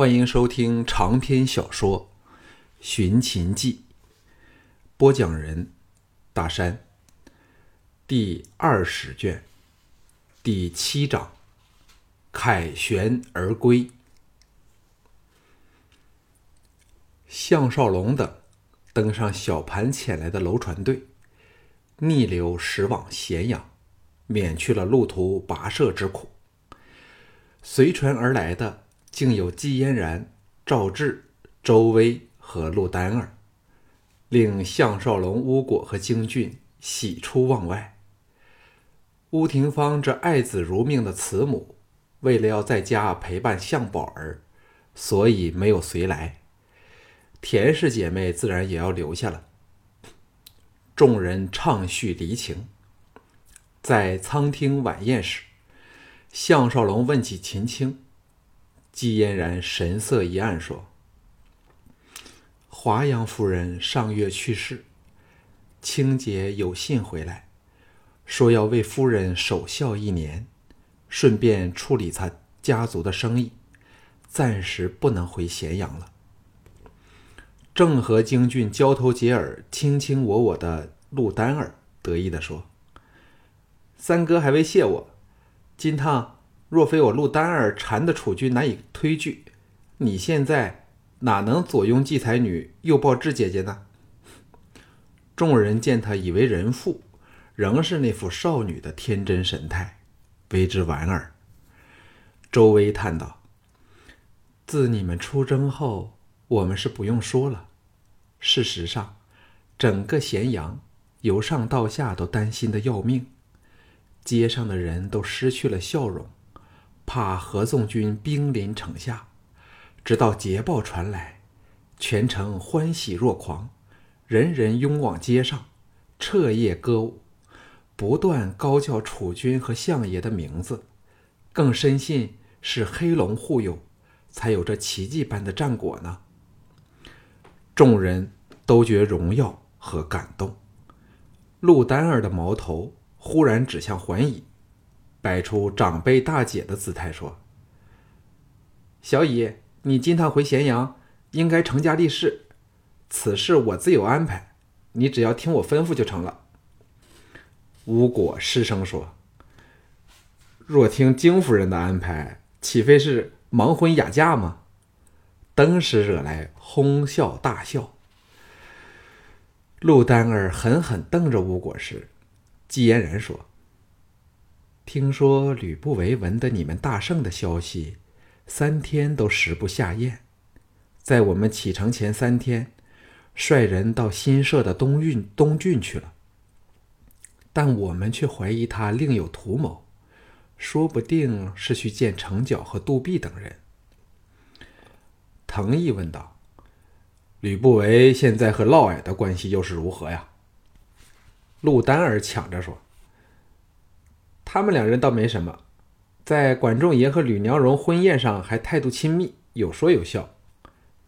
欢迎收听长篇小说《寻秦记》，播讲人：大山。第二十卷，第七章：凯旋而归。项少龙等登上小盘遣来的楼船队，逆流驶往咸阳，免去了路途跋涉之苦。随船而来的。竟有季嫣然、赵志、周威和陆丹儿，令项少龙、巫果和京俊喜出望外。乌廷芳这爱子如命的慈母，为了要在家陪伴项宝儿，所以没有随来。田氏姐妹自然也要留下了。众人畅叙离情，在餐厅晚宴时，项少龙问起秦青。季嫣然神色一暗，说：“华阳夫人上月去世，青姐有信回来，说要为夫人守孝一年，顺便处理他家族的生意，暂时不能回咸阳了。”正和京俊交头接耳、卿卿我我的陆丹儿得意地说：“三哥还未谢我，金汤。”若非我陆丹儿缠的楚军难以推拒，你现在哪能左拥季才女，右抱智姐姐呢？众人见他以为人妇，仍是那副少女的天真神态，为之莞尔。周薇叹道：“自你们出征后，我们是不用说了。事实上，整个咸阳由上到下都担心的要命，街上的人都失去了笑容。”怕合纵军兵临城下，直到捷报传来，全城欢喜若狂，人人拥往街上，彻夜歌舞，不断高叫楚军和相爷的名字，更深信是黑龙护佑，才有这奇迹般的战果呢。众人都觉荣耀和感动。陆丹儿的矛头忽然指向桓乙。摆出长辈大姐的姿态说：“小乙，你今趟回咸阳，应该成家立室，此事我自有安排，你只要听我吩咐就成了。”吴果失声说：“若听金夫人的安排，岂非是盲婚哑嫁吗？”登时惹来哄笑大笑。陆丹儿狠狠瞪着吴果时，季嫣然说。听说吕不韦闻得你们大胜的消息，三天都食不下咽，在我们启程前三天，率人到新设的东郡东郡去了。但我们却怀疑他另有图谋，说不定是去见程角和杜弼等人。藤毅问道：“吕不韦现在和嫪毐的关系又是如何呀？”陆丹儿抢着说。他们两人倒没什么，在管仲爷和吕娘荣婚宴上还态度亲密，有说有笑。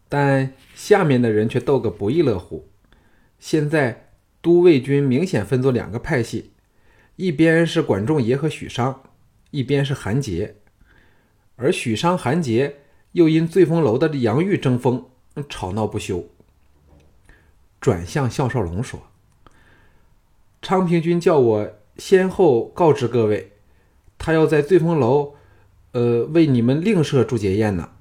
但下面的人却斗个不亦乐乎。现在都尉军明显分作两个派系，一边是管仲爷和许商，一边是韩杰。而许商、韩杰又因醉风楼的杨玉争锋，吵闹不休。转向项少龙说：“昌平君叫我。”先后告知各位，他要在醉风楼，呃，为你们另设祝捷宴呢。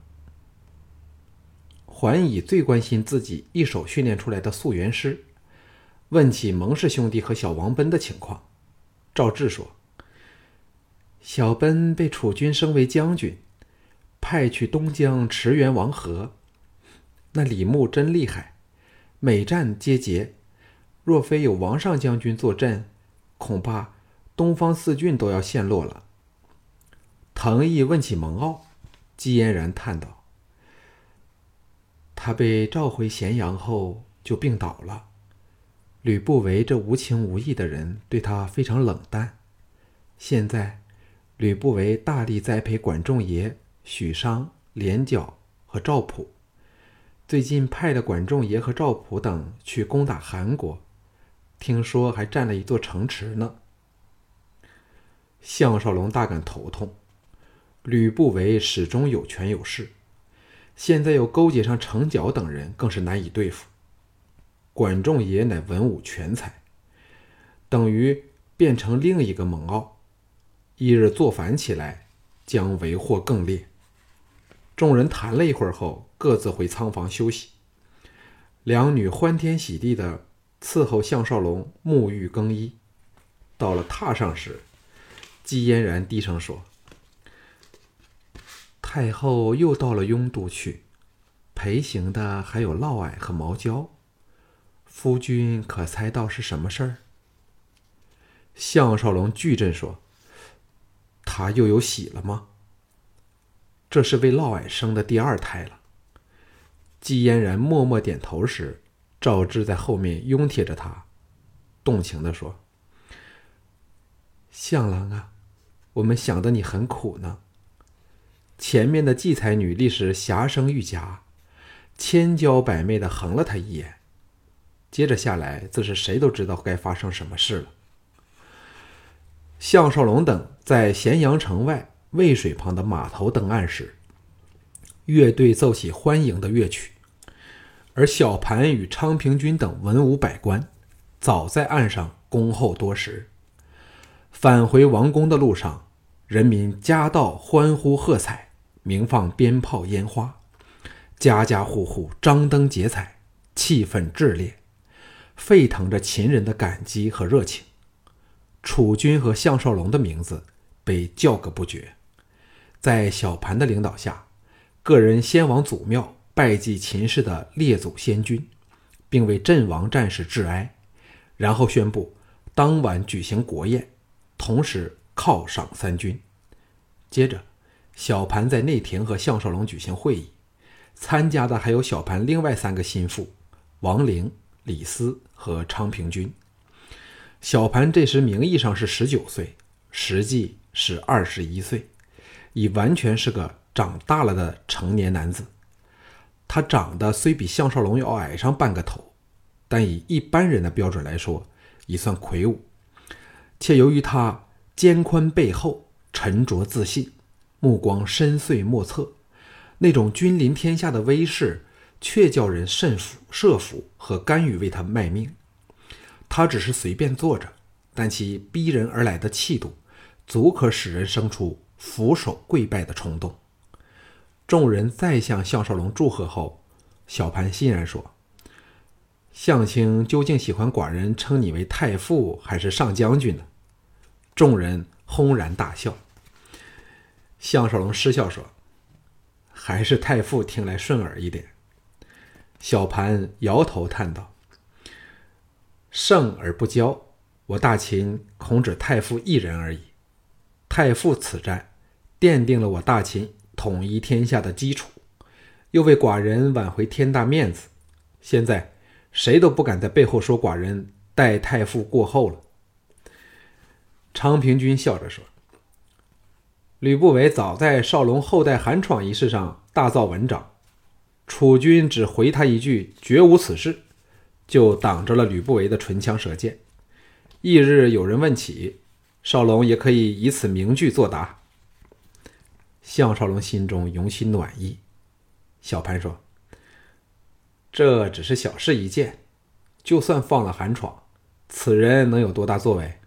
桓乙最关心自己一手训练出来的素元师，问起蒙氏兄弟和小王奔的情况。赵志说：“小奔被楚军升为将军，派去东江驰援王和。那李牧真厉害，每战皆捷。若非有王上将军坐镇。”恐怕东方四郡都要陷落了。藤毅问起蒙骜，季嫣然叹道：“他被召回咸阳后就病倒了。吕不韦这无情无义的人对他非常冷淡。现在，吕不韦大力栽培管仲爷、许商、连角和赵普，最近派的管仲爷和赵普等去攻打韩国。”听说还占了一座城池呢。项少龙大感头痛，吕不韦始终有权有势，现在又勾结上程角等人，更是难以对付。管仲爷乃文武全才，等于变成另一个蒙骜。一日作反起来，将为祸更烈。众人谈了一会儿后，各自回仓房休息。两女欢天喜地的伺候项少龙沐浴更衣。到了榻上时，姬嫣然低声说：“太后又到了雍都去，陪行的还有嫪毐和毛娇。夫君可猜到是什么事儿？”项少龙巨震说：“他又有喜了吗？”这是为嫪毐生的第二胎了。姬嫣然默默点头时，赵志在后面拥贴着他，动情地说：“相郎啊，我们想的你很苦呢。”前面的季才女立时霞声玉颊，千娇百媚的横了他一眼，接着下来自是谁都知道该发生什么事了。项少龙等在咸阳城外。渭水旁的码头登岸时，乐队奏起欢迎的乐曲，而小盘与昌平君等文武百官早在岸上恭候多时。返回王宫的路上，人民夹道欢呼喝彩，鸣放鞭炮烟花，家家户户张灯结彩，气氛炽烈，沸腾着秦人的感激和热情。楚军和项少龙的名字被叫个不绝。在小盘的领导下，个人先往祖庙拜祭秦氏的列祖先君，并为阵亡战士致哀，然后宣布当晚举行国宴，同时犒赏三军。接着，小盘在内廷和项少龙举行会议，参加的还有小盘另外三个心腹王陵、李斯和昌平君。小盘这时名义上是十九岁，实际是二十一岁。已完全是个长大了的成年男子。他长得虽比项少龙要矮上半个头，但以一般人的标准来说，已算魁梧。且由于他肩宽背厚、沉着自信、目光深邃莫测，那种君临天下的威势，却叫人甚服、慑服和甘于为他卖命。他只是随便坐着，但其逼人而来的气度，足可使人生出。俯首跪拜的冲动。众人再向项少龙祝贺后，小盘欣然说：“项卿究竟喜欢寡人称你为太傅还是上将军呢？”众人轰然大笑。项少龙失笑说：“还是太傅听来顺耳一点。”小盘摇头叹道：“胜而不骄，我大秦恐只太傅一人而已。太傅此战。”奠定了我大秦统一天下的基础，又为寡人挽回天大面子。现在谁都不敢在背后说寡人待太傅过后了。昌平君笑着说：“吕不韦早在少龙后代韩闯一事上大造文章，楚军只回他一句‘绝无此事’，就挡着了吕不韦的唇枪舌剑。翌日有人问起，少龙也可以以此名句作答。”项少龙心中涌起暖意。小潘说：“这只是小事一件，就算放了韩闯，此人能有多大作为？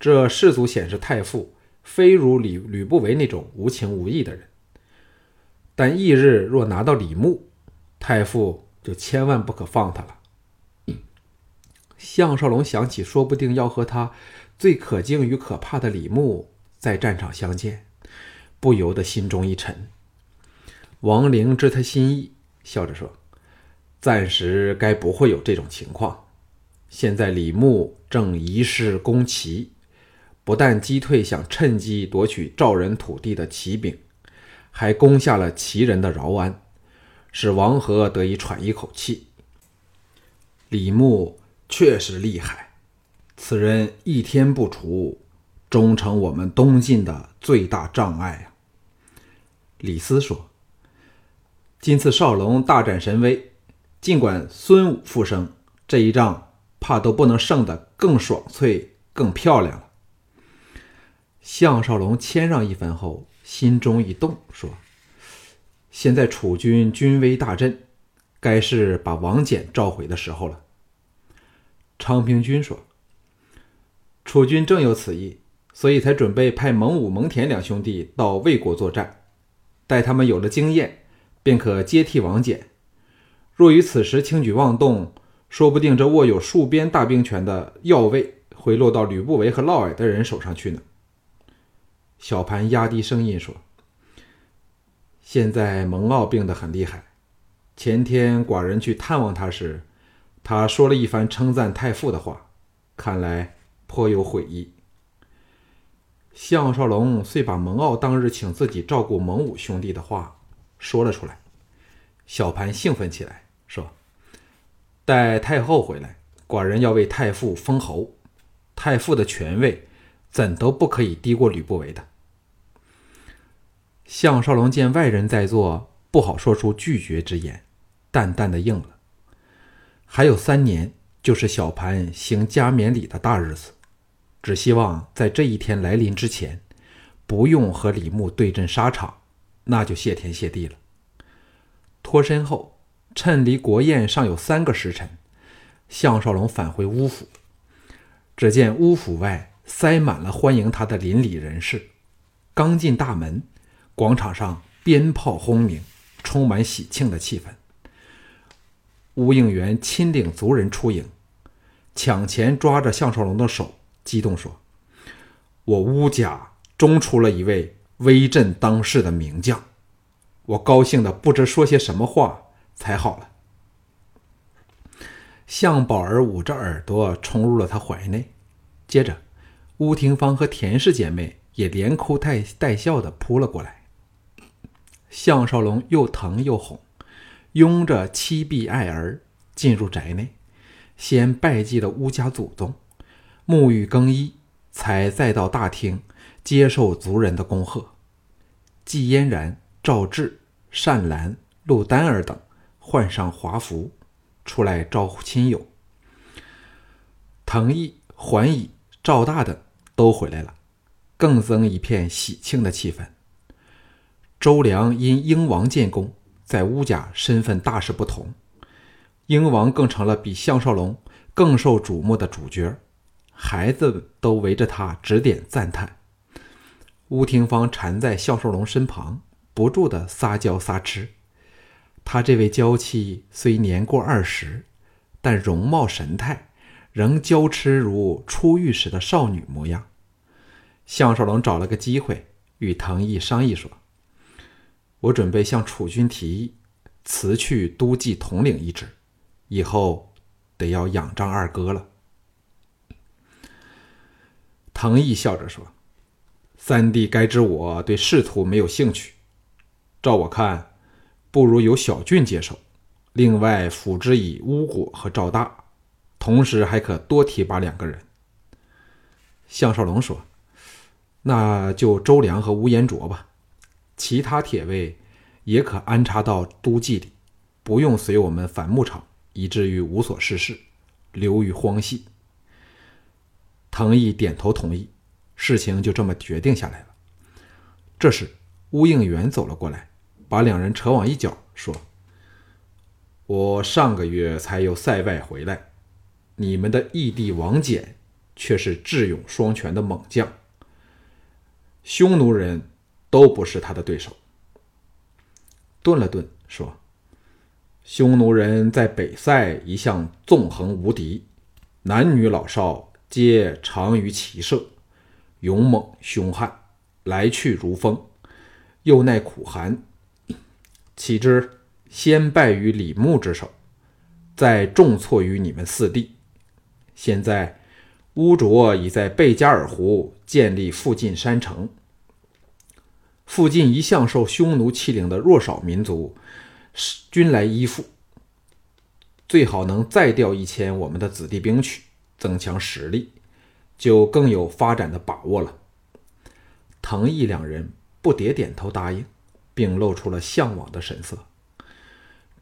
这士足显示太傅非如吕吕不韦那种无情无义的人。但翌日若拿到李牧，太傅就千万不可放他了。”项少龙想起，说不定要和他最可敬与可怕的李牧在战场相见。不由得心中一沉。王陵知他心意，笑着说：“暂时该不会有这种情况。现在李牧正移师攻齐，不但击退想趁机夺取赵人土地的齐兵，还攻下了齐人的饶安，使王和得以喘一口气。李牧确实厉害，此人一天不除。”终成我们东晋的最大障碍啊！李斯说：“今次少龙大展神威，尽管孙武复生，这一仗怕都不能胜得更爽脆、更漂亮了。”项少龙谦让一番后，心中一动，说：“现在楚军军威大振，该是把王翦召回的时候了。昌平君说：“楚军正有此意，所以才准备派蒙武、蒙恬两兄弟到魏国作战，待他们有了经验，便可接替王翦。若于此时轻举妄动，说不定这握有戍边大兵权的要位会落到吕不韦和嫪毐的人手上去呢。”小盘压低声音说：“现在蒙骜病得很厉害，前天寡人去探望他时。”他说了一番称赞太傅的话，看来颇有悔意。项少龙遂把蒙骜当日请自己照顾蒙武兄弟的话说了出来。小盘兴奋起来，说：“待太后回来，寡人要为太傅封侯。太傅的权位怎都不可以低过吕不韦的。”项少龙见外人在座，不好说出拒绝之言，淡淡的应了。还有三年，就是小盘行加冕礼的大日子，只希望在这一天来临之前，不用和李牧对阵沙场，那就谢天谢地了。脱身后，趁离国宴尚有三个时辰，项少龙返回乌府，只见乌府外塞满了欢迎他的邻里人士。刚进大门，广场上鞭炮轰鸣，充满喜庆的气氛。吴应元亲领族人出营，抢前抓着项少龙的手，激动说：“我乌家终出了一位威震当世的名将，我高兴的不知说些什么话才好了。”向宝儿捂着耳朵冲入了他怀内，接着，乌廷芳和田氏姐妹也连哭带带笑的扑了过来。项少龙又疼又哄。拥着妻婢爱儿进入宅内，先拜祭了乌家祖宗，沐浴更衣，才再到大厅接受族人的恭贺。季嫣然、赵志、善兰、陆丹儿等换上华服，出来招呼亲友。滕毅、桓乙、赵大等都回来了，更增一片喜庆的气氛。周良因英王建功。在乌家身份大是不同，英王更成了比项少龙更受瞩目的主角，孩子都围着他指点赞叹。乌廷芳缠在项少龙身旁，不住的撒娇撒痴。他这位娇妻虽年过二十，但容貌神态仍娇痴如初遇时的少女模样。项少龙找了个机会与藤毅商议说。我准备向楚军提议辞去都记统领一职，以后得要仰仗二哥了。藤毅笑着说：“三弟该知我对仕途没有兴趣，照我看，不如由小俊接手，另外辅之以乌果和赵大，同时还可多提拔两个人。”项少龙说：“那就周良和吴延卓吧。”其他铁卫也可安插到都记里，不用随我们反牧场，以至于无所事事，流于荒隙。藤毅点头同意，事情就这么决定下来了。这时，乌应元走了过来，把两人扯往一角，说：“我上个月才由塞外回来，你们的义弟王翦却是智勇双全的猛将，匈奴人。”都不是他的对手。顿了顿，说：“匈奴人在北塞一向纵横无敌，男女老少皆长于骑射，勇猛凶悍，来去如风，又耐苦寒。岂知先败于李牧之手，再重挫于你们四弟。现在乌卓已在贝加尔湖建立附近山城。”附近一向受匈奴欺凌的弱少民族，是均来依附。最好能再调一千我们的子弟兵去，增强实力，就更有发展的把握了。藤毅两人不迭点头答应，并露出了向往的神色。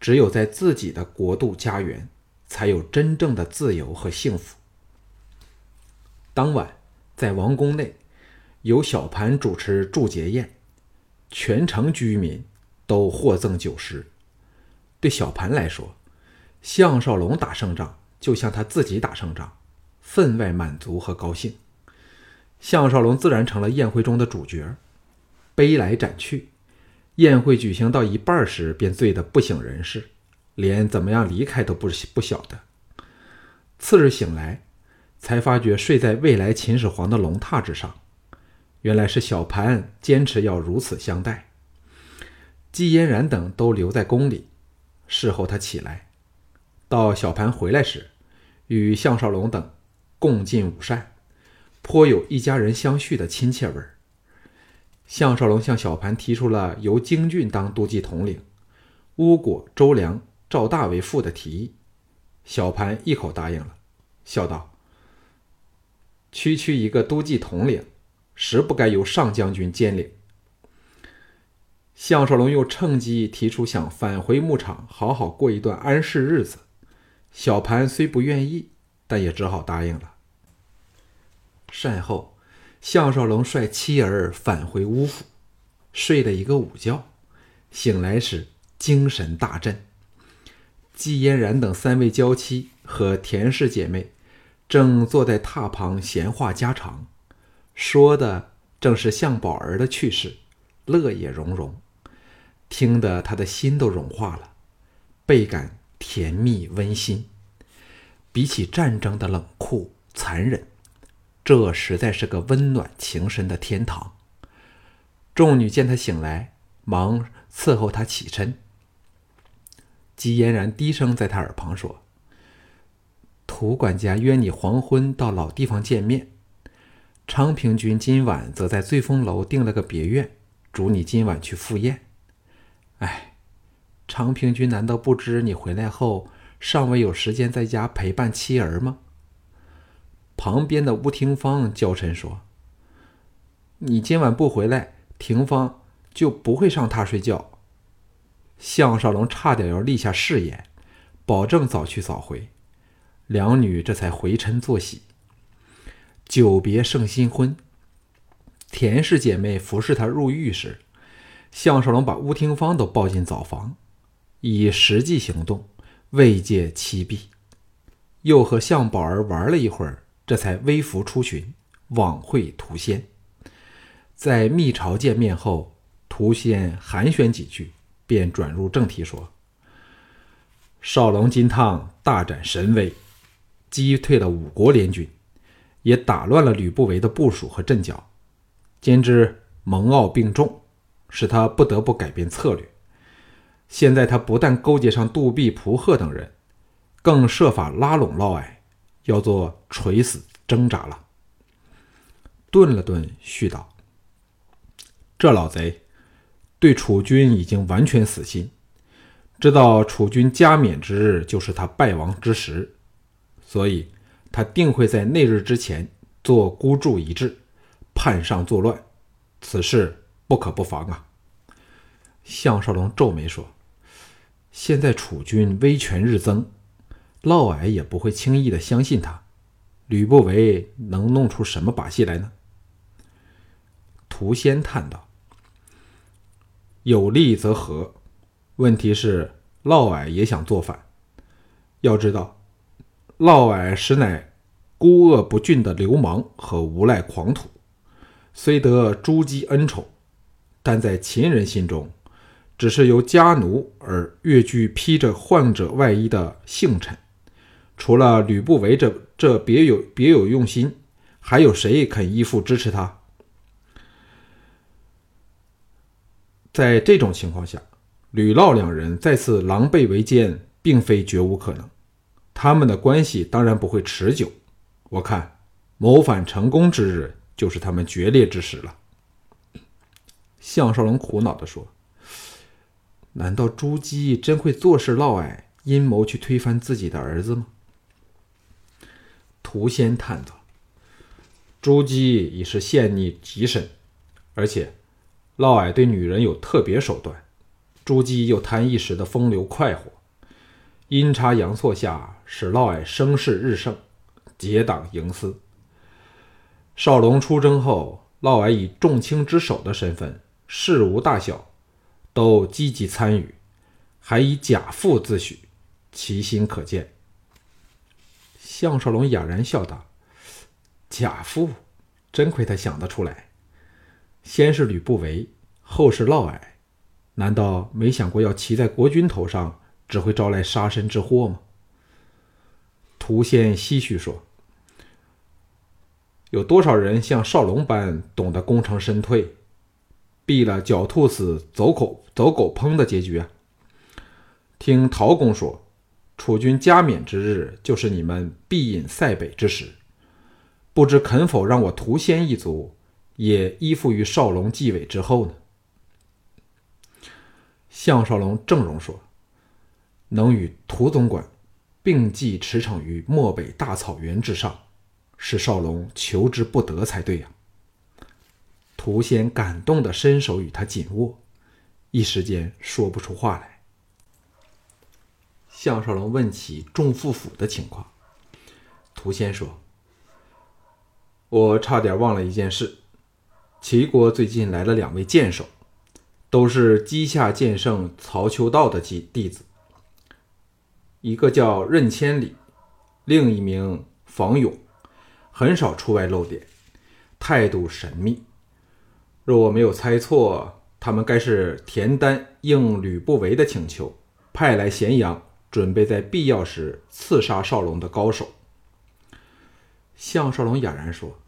只有在自己的国度家园，才有真正的自由和幸福。当晚，在王宫内，由小盘主持祝捷宴。全城居民都获赠酒食。对小盘来说，项少龙打胜仗就像他自己打胜仗，分外满足和高兴。项少龙自然成了宴会中的主角。杯来盏去，宴会举行到一半时，便醉得不省人事，连怎么样离开都不不晓得。次日醒来，才发觉睡在未来秦始皇的龙榻之上。原来是小盘坚持要如此相待。季嫣然等都留在宫里。事后他起来，到小盘回来时，与项少龙等共进午膳，颇有一家人相叙的亲切味儿。项少龙向小盘提出了由京郡当都记统领，乌果、周良、赵大为副的提议，小盘一口答应了，笑道：“区区一个都记统领，实不该由上将军兼领。”项少龙又趁机提出想返回牧场，好好过一段安适日子。小盘虽不愿意，但也只好答应了。善后。项少龙率妻儿返回乌府，睡了一个午觉，醒来时精神大振。季嫣然等三位娇妻和田氏姐妹正坐在榻旁闲话家常，说的正是项宝儿的去世，乐也融融，听得他的心都融化了，倍感甜蜜温馨。比起战争的冷酷残忍。这实在是个温暖情深的天堂。众女见他醒来，忙伺候他起身。姬嫣然低声在他耳旁说：“涂管家约你黄昏到老地方见面，昌平君今晚则在醉风楼订了个别院，嘱你今晚去赴宴。哎，昌平君难道不知你回来后尚未有时间在家陪伴妻儿吗？”旁边的吴廷芳娇嗔说：“你今晚不回来，廷芳就不会上榻睡觉。”项少龙差点要立下誓言，保证早去早回。两女这才回嗔作喜。久别胜新婚，田氏姐妹服侍他入狱时，项少龙把吴廷芳都抱进澡房，以实际行动慰藉妻婢，又和向宝儿玩了一会儿。这才微服出巡，往会涂仙。在密朝见面后，涂仙寒暄几句，便转入正题说：“少龙金汤大展神威，击退了五国联军，也打乱了吕不韦的部署和阵脚，兼之蒙骜病重，使他不得不改变策略。现在他不但勾结上杜弼、蒲贺等人，更设法拉拢嫪毐。”要做垂死挣扎了。顿了顿，续道：“这老贼对楚军已经完全死心，知道楚军加冕之日就是他败亡之时，所以他定会在那日之前做孤注一掷，叛上作乱。此事不可不防啊！”项少龙皱眉说：“现在楚军威权日增。”嫪毐也不会轻易的相信他，吕不韦能弄出什么把戏来呢？涂仙叹道：“有利则和，问题是嫪毐也想造反。要知道，嫪毐实乃孤恶不俊的流氓和无赖狂徒，虽得朱姬恩宠，但在秦人心中，只是由家奴而越剧披着患者外衣的幸臣。”除了吕不韦这这别有别有用心，还有谁肯依附支持他？在这种情况下，吕嫪两人再次狼狈为奸，并非绝无可能。他们的关系当然不会持久。我看谋反成功之日，就是他们决裂之时了。项少龙苦恼地说：“难道朱姬真会坐视嫪毐阴谋去推翻自己的儿子吗？”涂仙叹道：“朱姬已是陷溺极深，而且嫪毐对女人有特别手段，朱姬又贪一时的风流快活，阴差阳错下使嫪毐声势日盛，结党营私。少龙出征后，嫪毐以重卿之首的身份，事无大小都积极参与，还以假父自诩，其心可见。项少龙哑然笑道：“假父，真亏他想得出来。先是吕不韦，后是嫪毐，难道没想过要骑在国君头上，只会招来杀身之祸吗？”涂仙唏嘘说：“有多少人像少龙般懂得功成身退，避了狡兔死，走狗走狗烹的结局啊？听陶公说，楚军加冕之日，就是你们必饮塞北之时。不知肯否让我屠仙一族也依附于少龙继位之后呢？”项少龙正容说：“能与涂总管。”并继驰骋于漠北大草原之上，是少龙求之不得才对呀。涂仙感动的伸手与他紧握，一时间说不出话来。项少龙问起众父府的情况，涂仙说：“我差点忘了一件事，齐国最近来了两位剑手，都是稷下剑圣曹秋道的弟弟子。”一个叫任千里，另一名房勇，很少出外露脸，态度神秘。若我没有猜错，他们该是田丹应吕不韦的请求，派来咸阳，准备在必要时刺杀少龙的高手。项少龙哑然说：“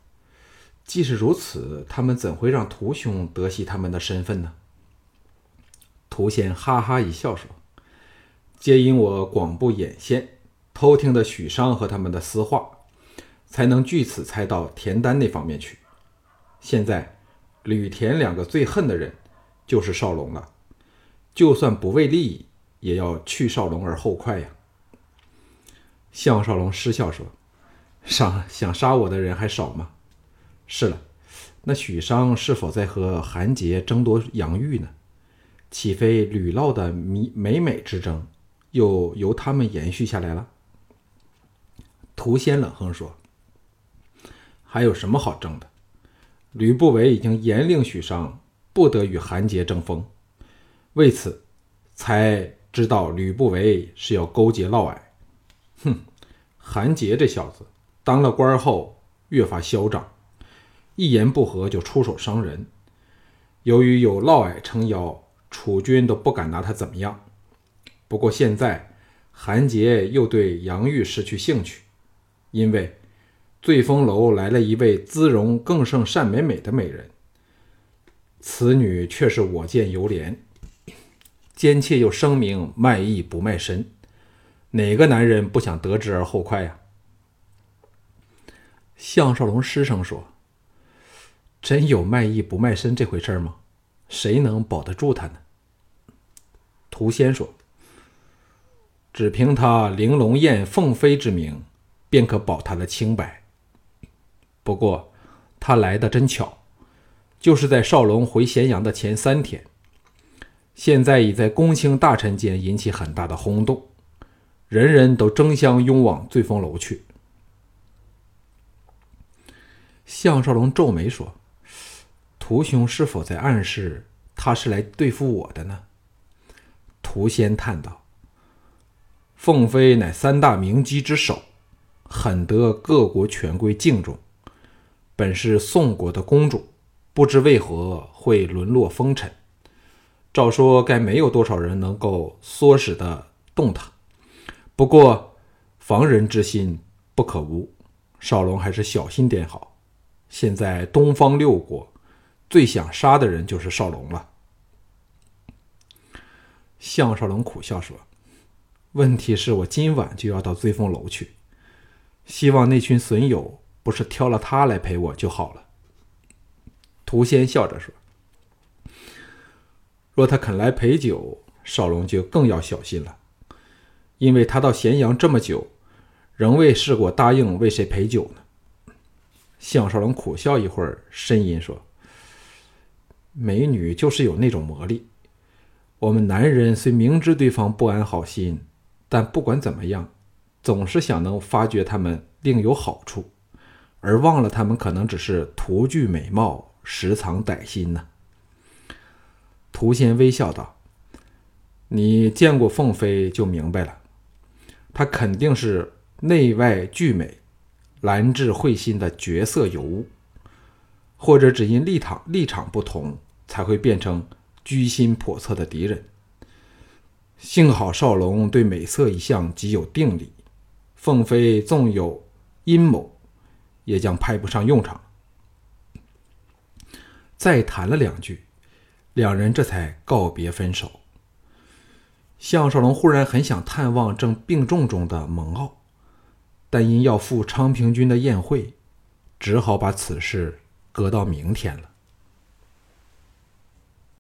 既是如此，他们怎会让屠兄得悉他们的身份呢？”屠仙哈哈一笑说。皆因我广布眼线，偷听的许商和他们的私话，才能据此猜到田丹那方面去。现在吕田两个最恨的人，就是少龙了。就算不为利益，也要去少龙而后快呀。项少龙失笑说：“杀想杀我的人还少吗？”是了，那许商是否在和韩杰争夺杨玉呢？岂非吕嫪的美美美之争？又由他们延续下来了。涂仙冷哼说：“还有什么好争的？吕不韦已经严令许商不得与韩杰争锋，为此才知道吕不韦是要勾结嫪毐。哼，韩杰这小子当了官后越发嚣张，一言不合就出手伤人。由于有嫪毐撑腰，楚军都不敢拿他怎么样。”不过现在，韩杰又对杨玉失去兴趣，因为醉风楼来了一位姿容更胜单美美的美人。此女却是我见犹怜，奸妾又声明卖艺不卖身，哪个男人不想得之而后快呀？项少龙失声说：“真有卖艺不卖身这回事吗？谁能保得住他呢？”涂仙说。只凭他玲珑宴凤飞之名，便可保他的清白。不过，他来的真巧，就是在少龙回咸阳的前三天。现在已在公卿大臣间引起很大的轰动，人人都争相拥往醉风楼去。项少龙皱眉说：“屠兄是否在暗示他是来对付我的呢？”屠仙叹道。凤飞乃三大名姬之首，很得各国权贵敬重。本是宋国的公主，不知为何会沦落风尘。照说该没有多少人能够唆使得动她。不过防人之心不可无，少龙还是小心点好。现在东方六国最想杀的人就是少龙了。项少龙苦笑说。问题是我今晚就要到醉风楼去，希望那群损友不是挑了他来陪我就好了。涂仙笑着说：“若他肯来陪酒，少龙就更要小心了，因为他到咸阳这么久，仍未试过答应为谁陪酒呢。”项少龙苦笑一会儿，呻吟说：“美女就是有那种魔力，我们男人虽明知对方不安好心。”但不管怎么样，总是想能发觉他们另有好处，而忘了他们可能只是图具美貌，实藏歹心呢。涂仙微笑道：“你见过凤飞就明白了，她肯定是内外俱美、兰质慧心的绝色尤物，或者只因立场立场不同，才会变成居心叵测的敌人。幸好少龙对美色一向极有定力，凤飞纵有阴谋，也将派不上用场。再谈了两句，两人这才告别分手。项少龙忽然很想探望正病重中的蒙骜，但因要赴昌平君的宴会，只好把此事搁到明天了。